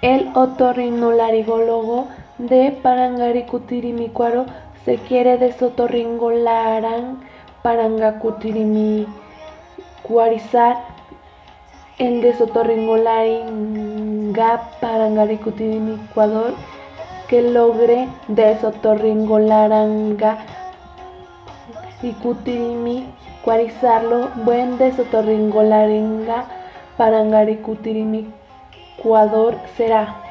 El otorrinolaringólogo de Parangaricutirimícuaro se quiere desotorringolaran Parangacutirimícuarizar el desotorringolaringa Parangaricutirimícuador que logre desotorringolaranga cuarizarlo buen desotorringolaringa Parangaricutirimícuador será